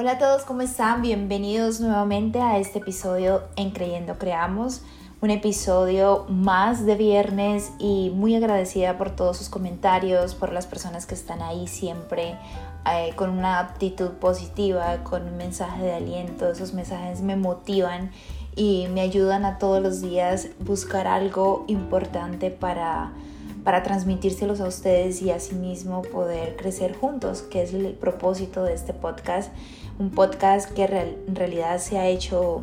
Hola a todos, ¿cómo están? Bienvenidos nuevamente a este episodio en Creyendo Creamos, un episodio más de viernes y muy agradecida por todos sus comentarios, por las personas que están ahí siempre eh, con una actitud positiva, con un mensaje de aliento. Esos mensajes me motivan y me ayudan a todos los días buscar algo importante para para transmitírselos a ustedes y asimismo poder crecer juntos, que es el propósito de este podcast. Un podcast que en realidad se ha hecho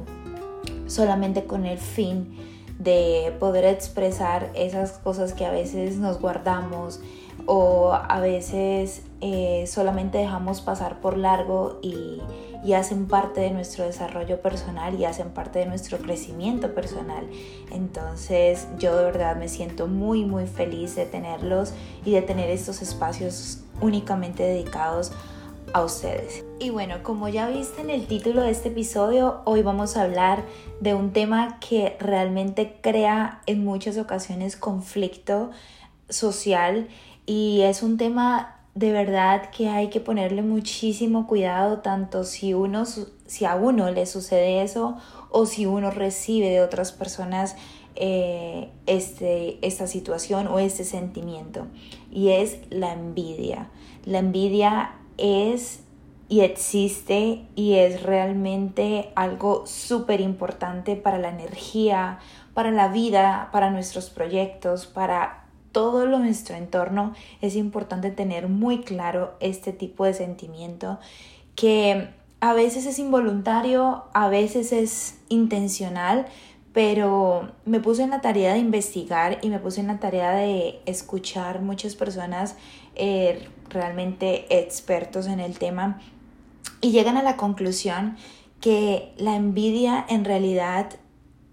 solamente con el fin de poder expresar esas cosas que a veces nos guardamos o a veces eh, solamente dejamos pasar por largo y, y, hacen parte de nuestro desarrollo personal y hacen parte de nuestro crecimiento personal. Entonces yo de verdad me siento muy muy feliz de tenerlos y de tener estos espacios únicamente dedicados a ustedes. Y bueno, como ya viste en el título de este episodio, hoy vamos a hablar de un tema que realmente crea en muchas ocasiones conflicto social y es un tema de verdad que hay que ponerle muchísimo cuidado tanto si uno si a uno le sucede eso o si uno recibe de otras personas eh, este, esta situación o este sentimiento y es la envidia la envidia es y existe y es realmente algo súper importante para la energía, para la vida, para nuestros proyectos, para todo lo nuestro entorno, es importante tener muy claro este tipo de sentimiento que a veces es involuntario, a veces es intencional, pero me puse en la tarea de investigar y me puse en la tarea de escuchar muchas personas eh, realmente expertos en el tema y llegan a la conclusión que la envidia en realidad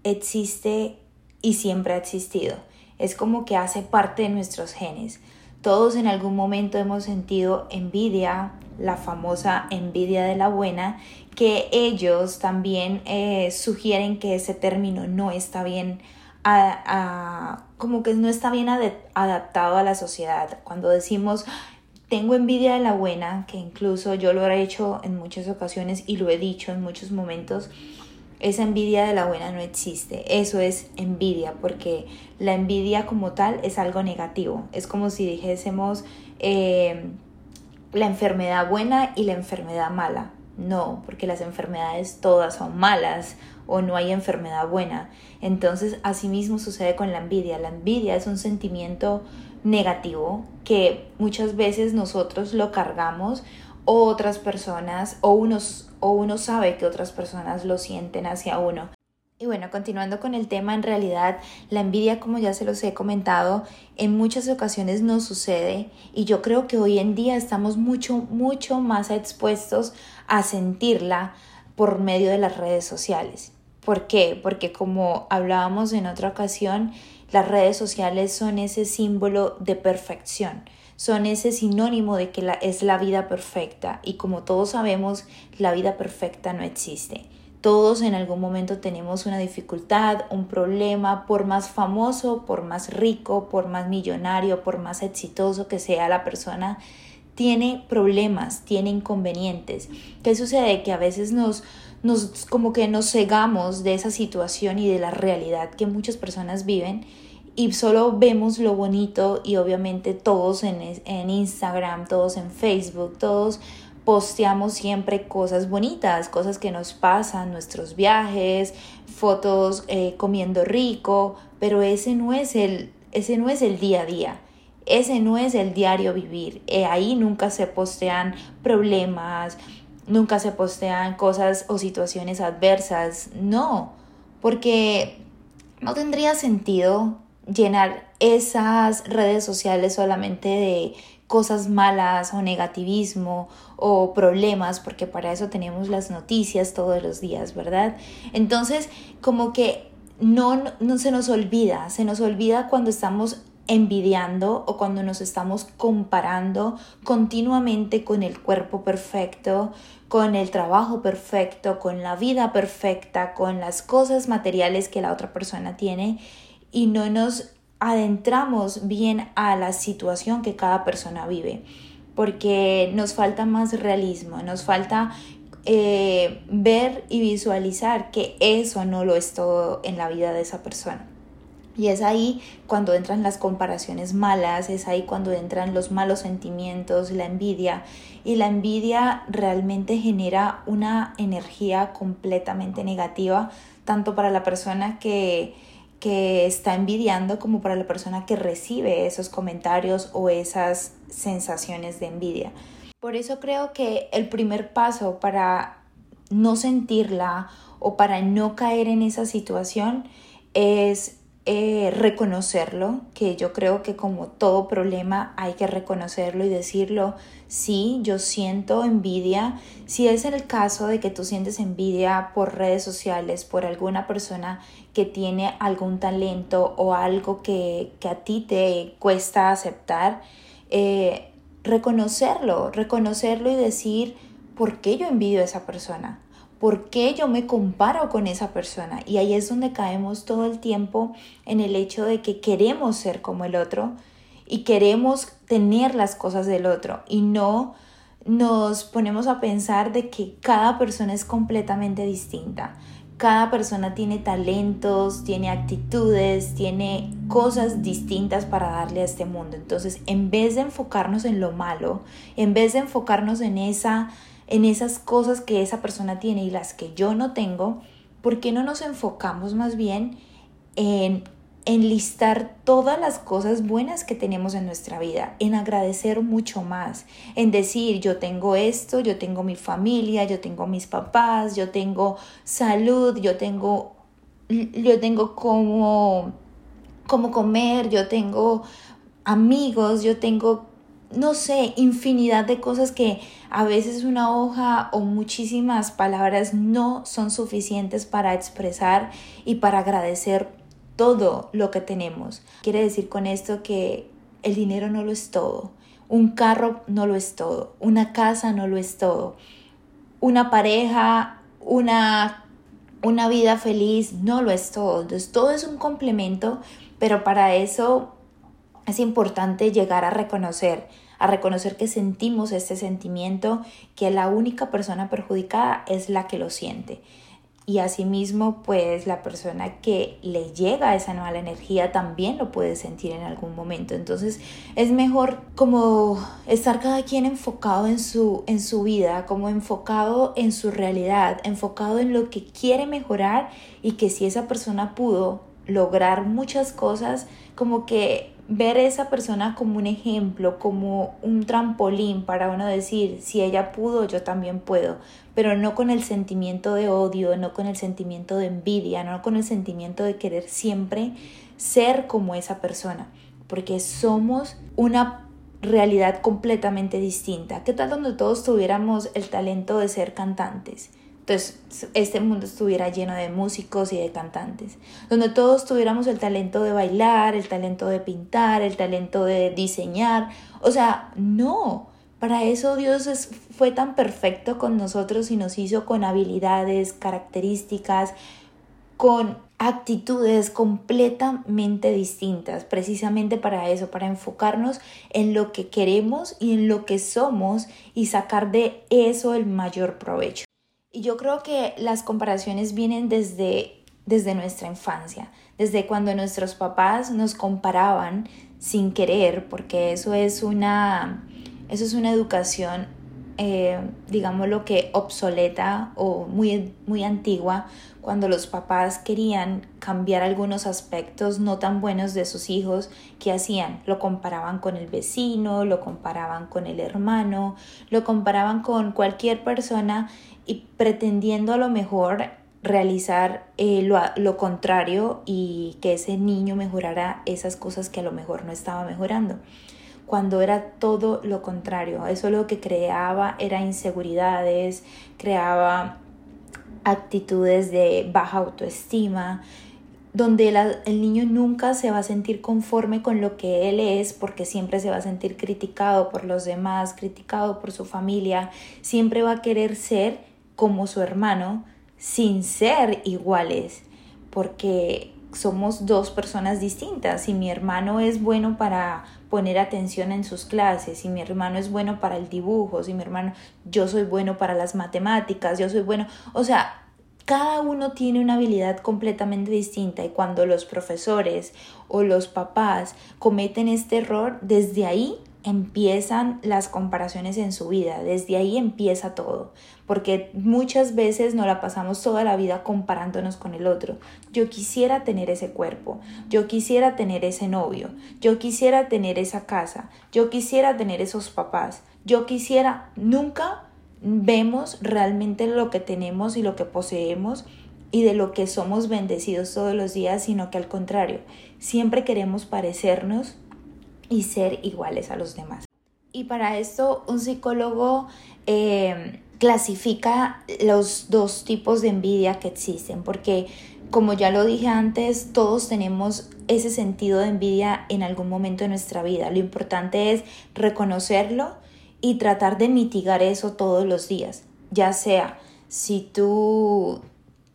existe y siempre ha existido es como que hace parte de nuestros genes. Todos en algún momento hemos sentido envidia, la famosa envidia de la buena, que ellos también eh, sugieren que ese término no está bien, como que no está bien adaptado a la sociedad. Cuando decimos tengo envidia de la buena, que incluso yo lo he hecho en muchas ocasiones y lo he dicho en muchos momentos, esa envidia de la buena no existe. Eso es envidia, porque la envidia como tal es algo negativo. Es como si dijésemos eh, la enfermedad buena y la enfermedad mala. No, porque las enfermedades todas son malas o no hay enfermedad buena. Entonces, asimismo sucede con la envidia. La envidia es un sentimiento negativo que muchas veces nosotros lo cargamos o otras personas o unos o uno sabe que otras personas lo sienten hacia uno. Y bueno, continuando con el tema, en realidad la envidia, como ya se los he comentado, en muchas ocasiones nos sucede y yo creo que hoy en día estamos mucho, mucho más expuestos a sentirla por medio de las redes sociales. ¿Por qué? Porque como hablábamos en otra ocasión, las redes sociales son ese símbolo de perfección son ese sinónimo de que es la vida perfecta y como todos sabemos, la vida perfecta no existe. Todos en algún momento tenemos una dificultad, un problema, por más famoso, por más rico, por más millonario, por más exitoso que sea la persona, tiene problemas, tiene inconvenientes. ¿Qué sucede? Que a veces nos, nos como que nos cegamos de esa situación y de la realidad que muchas personas viven y solo vemos lo bonito y obviamente todos en, en, Instagram, todos en Facebook, todos posteamos siempre cosas bonitas, cosas que nos pasan, nuestros viajes, fotos eh, comiendo rico, pero ese no es el, ese no es el día a día. Ese no es el diario vivir. Eh, ahí nunca se postean problemas, nunca se postean cosas o situaciones adversas. No, porque no tendría sentido llenar esas redes sociales solamente de cosas malas o negativismo o problemas, porque para eso tenemos las noticias todos los días, ¿verdad? Entonces, como que no, no se nos olvida, se nos olvida cuando estamos envidiando o cuando nos estamos comparando continuamente con el cuerpo perfecto, con el trabajo perfecto, con la vida perfecta, con las cosas materiales que la otra persona tiene y no nos adentramos bien a la situación que cada persona vive, porque nos falta más realismo, nos falta eh, ver y visualizar que eso no lo es todo en la vida de esa persona. Y es ahí cuando entran las comparaciones malas, es ahí cuando entran los malos sentimientos, la envidia. Y la envidia realmente genera una energía completamente negativa, tanto para la persona que, que está envidiando como para la persona que recibe esos comentarios o esas sensaciones de envidia. Por eso creo que el primer paso para no sentirla o para no caer en esa situación es eh, reconocerlo, que yo creo que como todo problema hay que reconocerlo y decirlo, sí, yo siento envidia. Si es el caso de que tú sientes envidia por redes sociales, por alguna persona que tiene algún talento o algo que, que a ti te cuesta aceptar, eh, reconocerlo, reconocerlo y decir, ¿por qué yo envidio a esa persona? ¿Por qué yo me comparo con esa persona? Y ahí es donde caemos todo el tiempo en el hecho de que queremos ser como el otro y queremos tener las cosas del otro y no nos ponemos a pensar de que cada persona es completamente distinta. Cada persona tiene talentos, tiene actitudes, tiene cosas distintas para darle a este mundo. Entonces, en vez de enfocarnos en lo malo, en vez de enfocarnos en esa en esas cosas que esa persona tiene y las que yo no tengo, ¿por qué no nos enfocamos más bien en enlistar todas las cosas buenas que tenemos en nuestra vida, en agradecer mucho más, en decir yo tengo esto, yo tengo mi familia, yo tengo mis papás, yo tengo salud, yo tengo yo tengo como como comer, yo tengo amigos, yo tengo no sé, infinidad de cosas que a veces una hoja o muchísimas palabras no son suficientes para expresar y para agradecer todo lo que tenemos. Quiere decir con esto que el dinero no lo es todo, un carro no lo es todo, una casa no lo es todo, una pareja, una, una vida feliz no lo es todo. Entonces todo es un complemento, pero para eso es importante llegar a reconocer a reconocer que sentimos este sentimiento, que la única persona perjudicada es la que lo siente. Y asimismo, pues la persona que le llega esa mala energía también lo puede sentir en algún momento. Entonces es mejor como estar cada quien enfocado en su, en su vida, como enfocado en su realidad, enfocado en lo que quiere mejorar y que si esa persona pudo lograr muchas cosas, como que ver a esa persona como un ejemplo, como un trampolín para uno decir, si ella pudo, yo también puedo, pero no con el sentimiento de odio, no con el sentimiento de envidia, no con el sentimiento de querer siempre ser como esa persona, porque somos una realidad completamente distinta. ¿Qué tal donde todos tuviéramos el talento de ser cantantes? Entonces, este mundo estuviera lleno de músicos y de cantantes, donde todos tuviéramos el talento de bailar, el talento de pintar, el talento de diseñar. O sea, no, para eso Dios fue tan perfecto con nosotros y nos hizo con habilidades, características, con actitudes completamente distintas, precisamente para eso, para enfocarnos en lo que queremos y en lo que somos y sacar de eso el mayor provecho. Y yo creo que las comparaciones vienen desde, desde nuestra infancia, desde cuando nuestros papás nos comparaban sin querer, porque eso es una, eso es una educación, eh, digamos lo que obsoleta o muy, muy antigua, cuando los papás querían cambiar algunos aspectos no tan buenos de sus hijos, ¿qué hacían? Lo comparaban con el vecino, lo comparaban con el hermano, lo comparaban con cualquier persona y pretendiendo a lo mejor realizar eh, lo, lo, contrario y que ese niño mejorara esas cosas que a lo mejor no estaba mejorando. Cuando era todo lo contrario, eso lo que creaba era inseguridades, creaba actitudes de baja autoestima, donde el niño nunca se va a sentir conforme con lo que él es porque siempre se va a sentir criticado por los demás, criticado por su familia, siempre va a querer ser como su hermano sin ser iguales, porque somos dos personas distintas. Si mi hermano es bueno para, poner atención en sus clases, si mi hermano es bueno para el dibujo, si mi hermano, yo soy bueno para las matemáticas, yo soy bueno, o sea, cada uno tiene una habilidad completamente distinta y cuando los profesores o los papás cometen este error, desde ahí empiezan las comparaciones en su vida, desde ahí empieza todo, porque muchas veces nos la pasamos toda la vida comparándonos con el otro. Yo quisiera tener ese cuerpo, yo quisiera tener ese novio, yo quisiera tener esa casa, yo quisiera tener esos papás, yo quisiera, nunca vemos realmente lo que tenemos y lo que poseemos y de lo que somos bendecidos todos los días, sino que al contrario, siempre queremos parecernos y ser iguales a los demás. Y para esto un psicólogo eh, clasifica los dos tipos de envidia que existen, porque como ya lo dije antes, todos tenemos ese sentido de envidia en algún momento de nuestra vida. Lo importante es reconocerlo y tratar de mitigar eso todos los días, ya sea si tú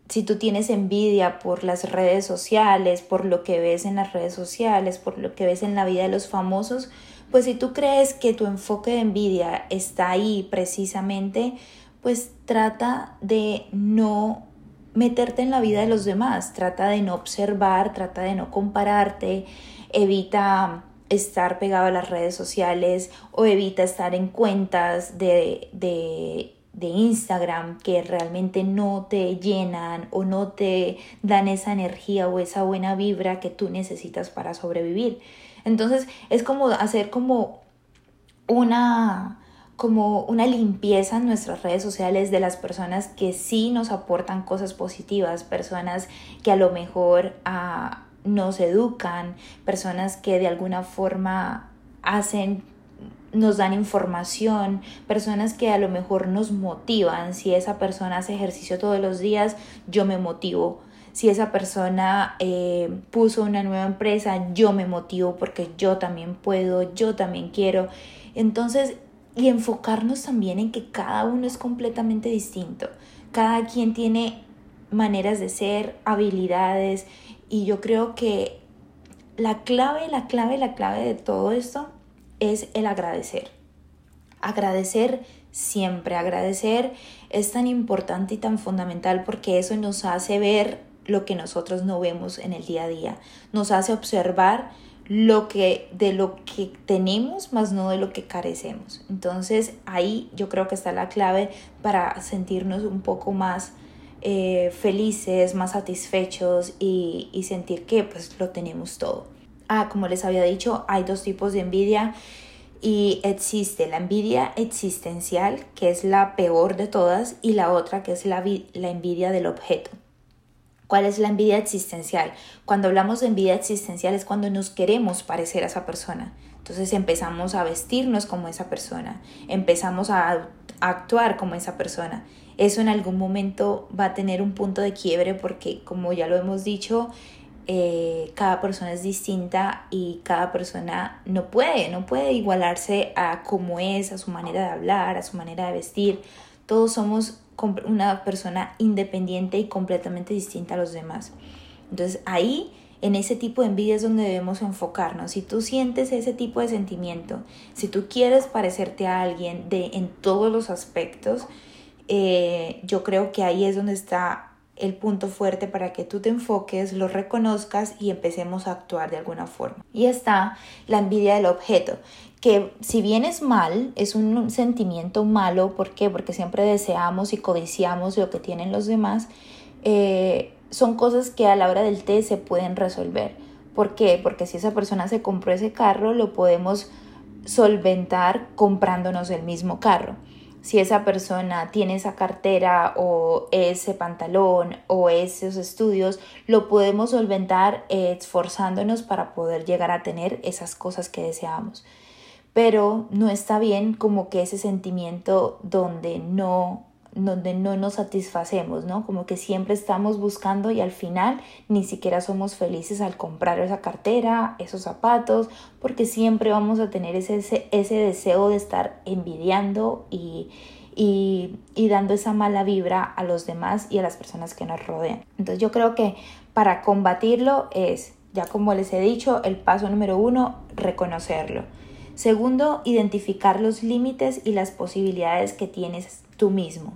si tú tienes envidia por las redes sociales, por lo que ves en las redes sociales, por lo que ves en la vida de los famosos, pues si tú crees que tu enfoque de envidia está ahí precisamente, pues trata de no meterte en la vida de los demás, trata de no observar, trata de no compararte, evita estar pegado a las redes sociales o evita estar en cuentas de, de, de, Instagram que realmente no te llenan o no te dan esa energía o esa buena vibra que tú necesitas para sobrevivir. Entonces es como hacer como una como una limpieza en nuestras redes sociales de las personas que sí nos aportan cosas positivas, personas que a lo mejor a, nos educan, personas que de alguna forma hacen nos dan información, personas que a lo mejor nos motivan. Si esa persona hace ejercicio todos los días, yo me motivo. Si esa persona eh, puso una nueva empresa, yo me motivo porque yo también puedo, yo también quiero. Entonces, y enfocarnos también en que cada uno es completamente distinto. Cada quien tiene maneras de ser, habilidades y yo creo que la clave, la clave, la clave de todo esto es el agradecer. Agradecer siempre, agradecer es tan importante y tan fundamental porque eso nos hace ver lo que nosotros no vemos en el día a día, nos hace observar lo que de lo que tenemos más no de lo que carecemos. Entonces, ahí yo creo que está la clave para sentirnos un poco más eh, felices, más satisfechos y, y sentir que pues lo tenemos todo. Ah, como les había dicho, hay dos tipos de envidia y existe la envidia existencial, que es la peor de todas, y la otra que es la, la envidia del objeto. ¿Cuál es la envidia existencial? Cuando hablamos de envidia existencial es cuando nos queremos parecer a esa persona. Entonces empezamos a vestirnos como esa persona, empezamos a actuar como esa persona eso en algún momento va a tener un punto de quiebre porque, como ya lo hemos dicho, eh, cada persona es distinta y cada persona no puede, no puede igualarse a cómo es, a su manera de hablar, a su manera de vestir. Todos somos una persona independiente y completamente distinta a los demás. Entonces ahí, en ese tipo de envidia es donde debemos enfocarnos. Si tú sientes ese tipo de sentimiento, si tú quieres parecerte a alguien de, en todos los aspectos, eh, yo creo que ahí es donde está el punto fuerte para que tú te enfoques, lo reconozcas y empecemos a actuar de alguna forma. Y está la envidia del objeto, que si bien es mal, es un sentimiento malo, ¿por qué? Porque siempre deseamos y codiciamos lo que tienen los demás, eh, son cosas que a la hora del té se pueden resolver. ¿Por qué? Porque si esa persona se compró ese carro, lo podemos solventar comprándonos el mismo carro si esa persona tiene esa cartera o ese pantalón o esos estudios, lo podemos solventar esforzándonos para poder llegar a tener esas cosas que deseamos. Pero no está bien como que ese sentimiento donde no donde no nos satisfacemos, ¿no? Como que siempre estamos buscando y al final ni siquiera somos felices al comprar esa cartera, esos zapatos, porque siempre vamos a tener ese, ese, deseo de estar envidiando y, y, y, dando esa mala vibra a los demás y a las personas que nos rodean. Entonces yo creo que para combatirlo es, ya como les he dicho, el paso número uno, reconocerlo. Segundo, identificar los límites y las posibilidades que tienes tú mismo.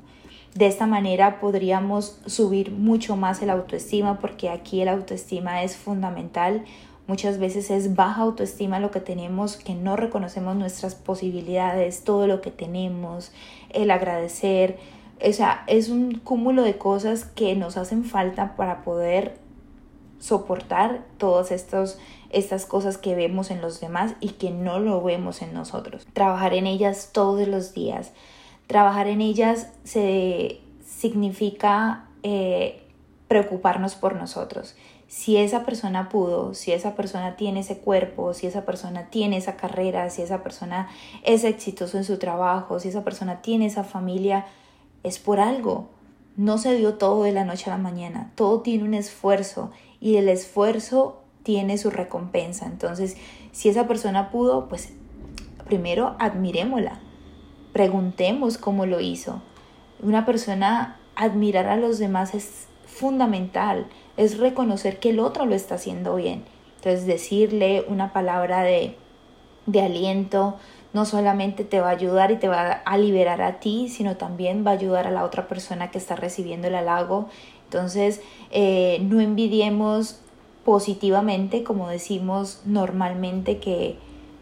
De esta manera podríamos subir mucho más el autoestima porque aquí el autoestima es fundamental. Muchas veces es baja autoestima lo que tenemos, que no reconocemos nuestras posibilidades, todo lo que tenemos, el agradecer. O sea, es un cúmulo de cosas que nos hacen falta para poder soportar todas estas cosas que vemos en los demás y que no lo vemos en nosotros. Trabajar en ellas todos los días. Trabajar en ellas se, significa eh, preocuparnos por nosotros. Si esa persona pudo, si esa persona tiene ese cuerpo, si esa persona tiene esa carrera, si esa persona es exitoso en su trabajo, si esa persona tiene esa familia, es por algo. No se dio todo de la noche a la mañana, todo tiene un esfuerzo y el esfuerzo tiene su recompensa. Entonces, si esa persona pudo, pues primero admirémosla, preguntemos cómo lo hizo. Una persona admirar a los demás es fundamental, es reconocer que el otro lo está haciendo bien. Entonces, decirle una palabra de, de aliento no solamente te va a ayudar y te va a liberar a ti, sino también va a ayudar a la otra persona que está recibiendo el halago entonces, eh, no envidiemos positivamente, como decimos normalmente, que,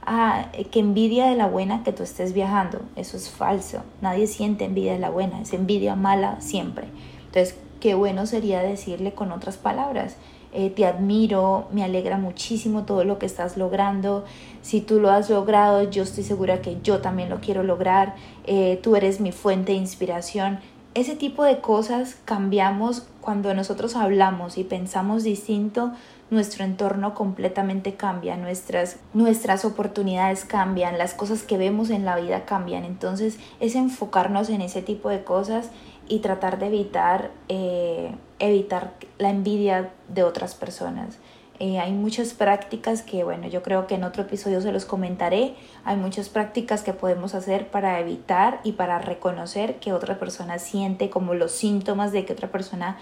ah, que envidia de la buena que tú estés viajando. Eso es falso. Nadie siente envidia de la buena, es envidia mala siempre. Entonces, qué bueno sería decirle con otras palabras. Eh, te admiro, me alegra muchísimo todo lo que estás logrando. Si tú lo has logrado, yo estoy segura que yo también lo quiero lograr. Eh, tú eres mi fuente de inspiración ese tipo de cosas cambiamos cuando nosotros hablamos y pensamos distinto, nuestro entorno completamente cambia, nuestras, nuestras oportunidades cambian, las cosas que vemos en la vida cambian. Entonces es enfocarnos en ese tipo de cosas y tratar de evitar, eh, evitar la envidia de otras personas. Eh, hay muchas prácticas que, bueno, yo creo que en otro episodio se los comentaré. Hay muchas prácticas que podemos hacer para evitar y para reconocer que otra persona siente como los síntomas de que otra persona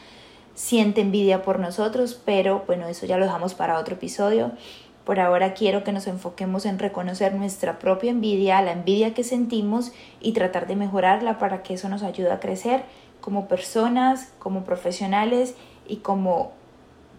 siente envidia por nosotros, pero bueno, eso ya lo dejamos para otro episodio. Por ahora quiero que nos enfoquemos en reconocer nuestra propia envidia, la envidia que sentimos y tratar de mejorarla para que eso nos ayude a crecer como personas, como profesionales y como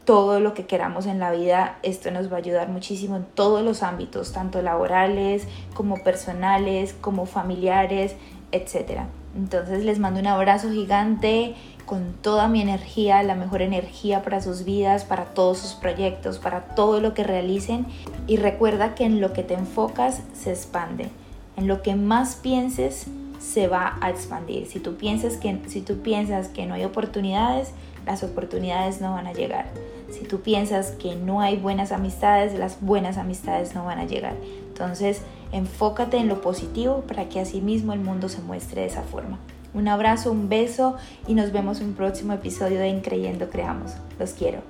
todo lo que queramos en la vida, esto nos va a ayudar muchísimo en todos los ámbitos, tanto laborales como personales, como familiares, etc. Entonces les mando un abrazo gigante con toda mi energía, la mejor energía para sus vidas, para todos sus proyectos, para todo lo que realicen. Y recuerda que en lo que te enfocas se expande. En lo que más pienses se va a expandir. Si tú piensas que, si tú piensas que no hay oportunidades, las oportunidades no van a llegar. Si tú piensas que no hay buenas amistades, las buenas amistades no van a llegar. Entonces, enfócate en lo positivo para que así mismo el mundo se muestre de esa forma. Un abrazo, un beso y nos vemos en un próximo episodio de Increyendo Creamos. Los quiero.